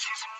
season